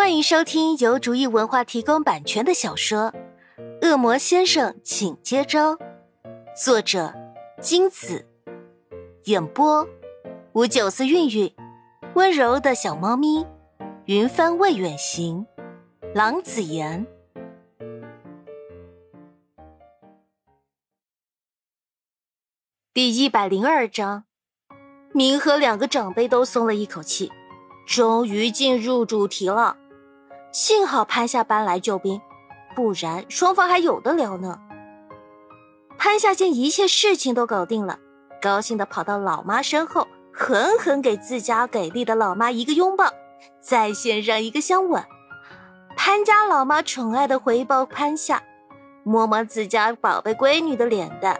欢迎收听由竹意文化提供版权的小说《恶魔先生，请接招》，作者金子，演播吴九思、韵韵，温柔的小猫咪，云帆未远行，郎子言。第一百零二章，明和两个长辈都松了一口气。终于进入主题了，幸好潘夏搬来救兵，不然双方还有的聊呢。潘夏见一切事情都搞定了，高兴的跑到老妈身后，狠狠给自家给力的老妈一个拥抱，再献上一个香吻。潘家老妈宠爱的回报潘夏，摸摸自家宝贝闺女的脸蛋，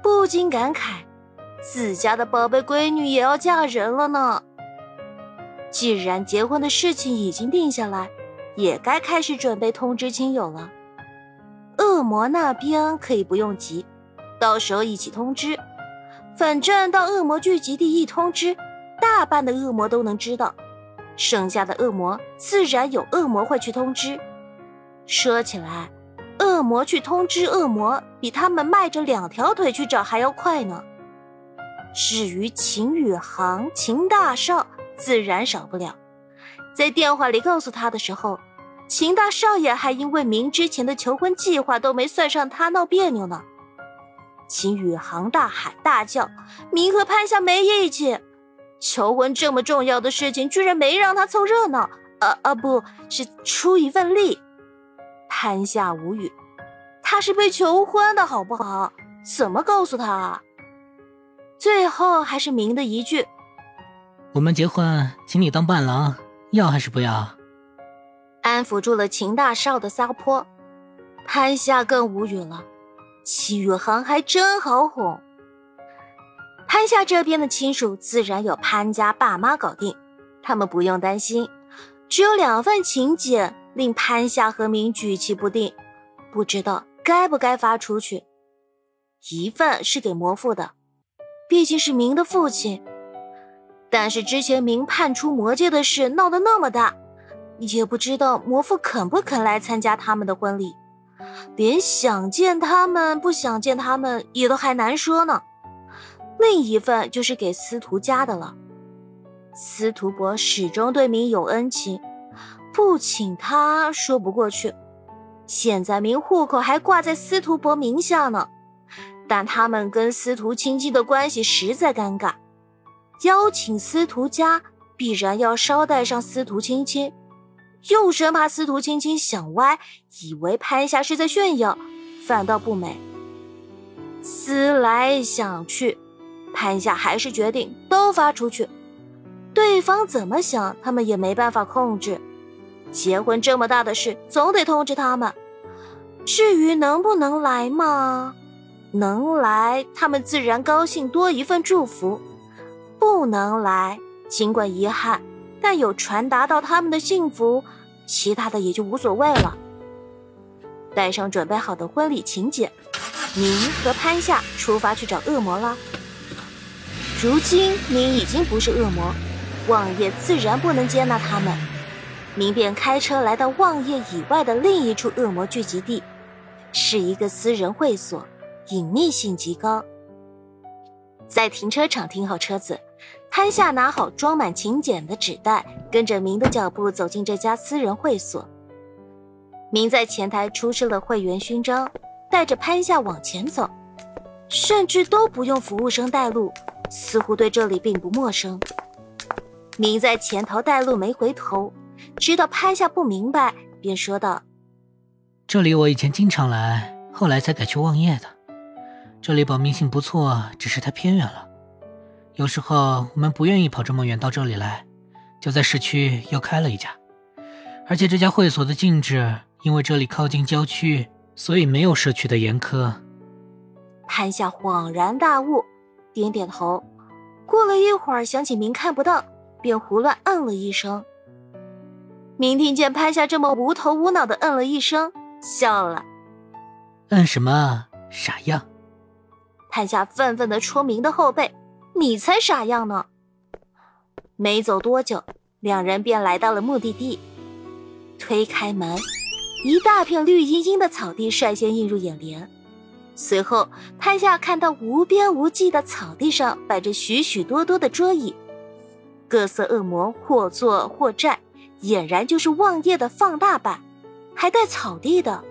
不禁感慨：自家的宝贝闺女也要嫁人了呢。既然结婚的事情已经定下来，也该开始准备通知亲友了。恶魔那边可以不用急，到时候一起通知。反正到恶魔聚集地一通知，大半的恶魔都能知道，剩下的恶魔自然有恶魔会去通知。说起来，恶魔去通知恶魔，比他们迈着两条腿去找还要快呢。至于秦宇航、秦大少。自然少不了，在电话里告诉他的时候，秦大少爷还因为明之前的求婚计划都没算上他闹别扭呢。秦宇航大喊大叫：“明和潘夏没义气，求婚这么重要的事情，居然没让他凑热闹，啊啊，不是出一份力。”潘夏无语，他是被求婚的好不好？怎么告诉他？最后还是明的一句。我们结婚，请你当伴郎，要还是不要？安抚住了秦大少的撒泼，潘夏更无语了。齐宇航还真好哄。潘夏这边的亲属自然有潘家爸妈搞定，他们不用担心。只有两份请柬令潘夏和明举棋不定，不知道该不该发出去。一份是给魔父的，毕竟是明的父亲。但是之前明叛出魔界的事闹得那么大，也不知道魔父肯不肯来参加他们的婚礼，连想见他们不想见他们也都还难说呢。另一份就是给司徒家的了，司徒伯始终对明有恩情，不请他说不过去。现在明户口还挂在司徒伯名下呢，但他们跟司徒亲戚的关系实在尴尬。邀请司徒家，必然要捎带上司徒青青，又生怕司徒青青想歪，以为潘夏是在炫耀，反倒不美。思来想去，潘夏还是决定都发出去。对方怎么想，他们也没办法控制。结婚这么大的事，总得通知他们。至于能不能来嘛，能来，他们自然高兴，多一份祝福。不能来，尽管遗憾，但有传达到他们的幸福，其他的也就无所谓了。带上准备好的婚礼请柬，您和潘夏出发去找恶魔了。如今您已经不是恶魔，望叶自然不能接纳他们。您便开车来到望叶以外的另一处恶魔聚集地，是一个私人会所，隐秘性极高。在停车场停好车子。潘夏拿好装满请柬的纸袋，跟着明的脚步走进这家私人会所。明在前台出示了会员勋章，带着潘夏往前走，甚至都不用服务生带路，似乎对这里并不陌生。明在前头带路，没回头，直到潘夏不明白，便说道：“这里我以前经常来，后来才改去望叶的。这里保密性不错，只是太偏远了。”有时候我们不愿意跑这么远到这里来，就在市区又开了一家。而且这家会所的禁止，因为这里靠近郊区，所以没有社区的严苛。潘夏恍然大悟，点点头。过了一会儿，想起明看不到，便胡乱嗯了一声。明听见潘夏这么无头无脑的嗯了一声，笑了。嗯什么？傻样！潘夏愤愤地戳明的后背。你才傻样呢！没走多久，两人便来到了目的地。推开门，一大片绿茵茵的草地率先映入眼帘。随后，潘夏看到无边无际的草地上摆着许许多多的桌椅，各色恶魔或坐或站，俨然就是望夜的放大版，还带草地的。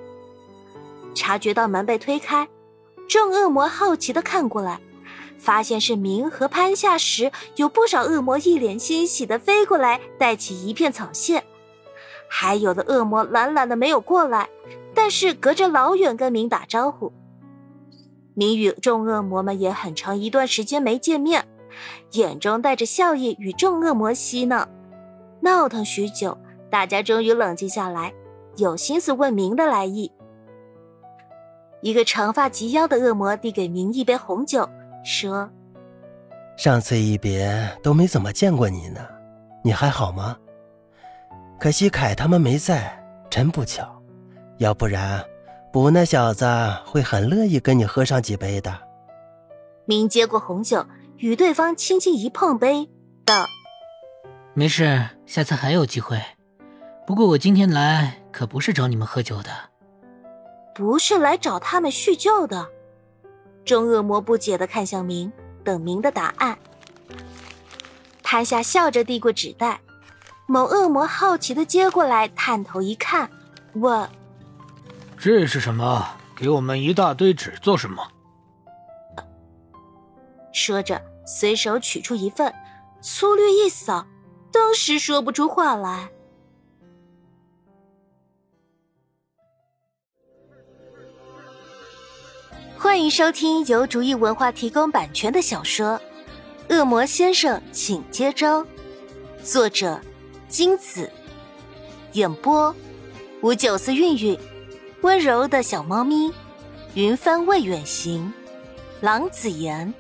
察觉到门被推开，众恶魔好奇的看过来。发现是明和潘夏时，有不少恶魔一脸欣喜的飞过来，带起一片草屑；还有的恶魔懒懒的没有过来，但是隔着老远跟明打招呼。明与众恶魔们也很长一段时间没见面，眼中带着笑意与众恶魔嬉闹，闹腾许久，大家终于冷静下来，有心思问明的来意。一个长发及腰的恶魔递给明一杯红酒。说：“上次一别都没怎么见过你呢，你还好吗？可惜凯他们没在，真不巧。要不然，卜那小子会很乐意跟你喝上几杯的。”明接过红酒，与对方轻轻一碰杯，道：“没事，下次还有机会。不过我今天来可不是找你们喝酒的，不是来找他们叙旧的。”众恶魔不解的看向明，等明的答案。潘夏笑着递过纸袋，某恶魔好奇的接过来，探头一看，问：“这是什么？给我们一大堆纸做什么？”说着，随手取出一份，粗略一扫，当时说不出话来。欢迎收听由竹意文化提供版权的小说《恶魔先生，请接招》，作者金子，演播五九四韵韵，温柔的小猫咪，云帆未远行，郎子言。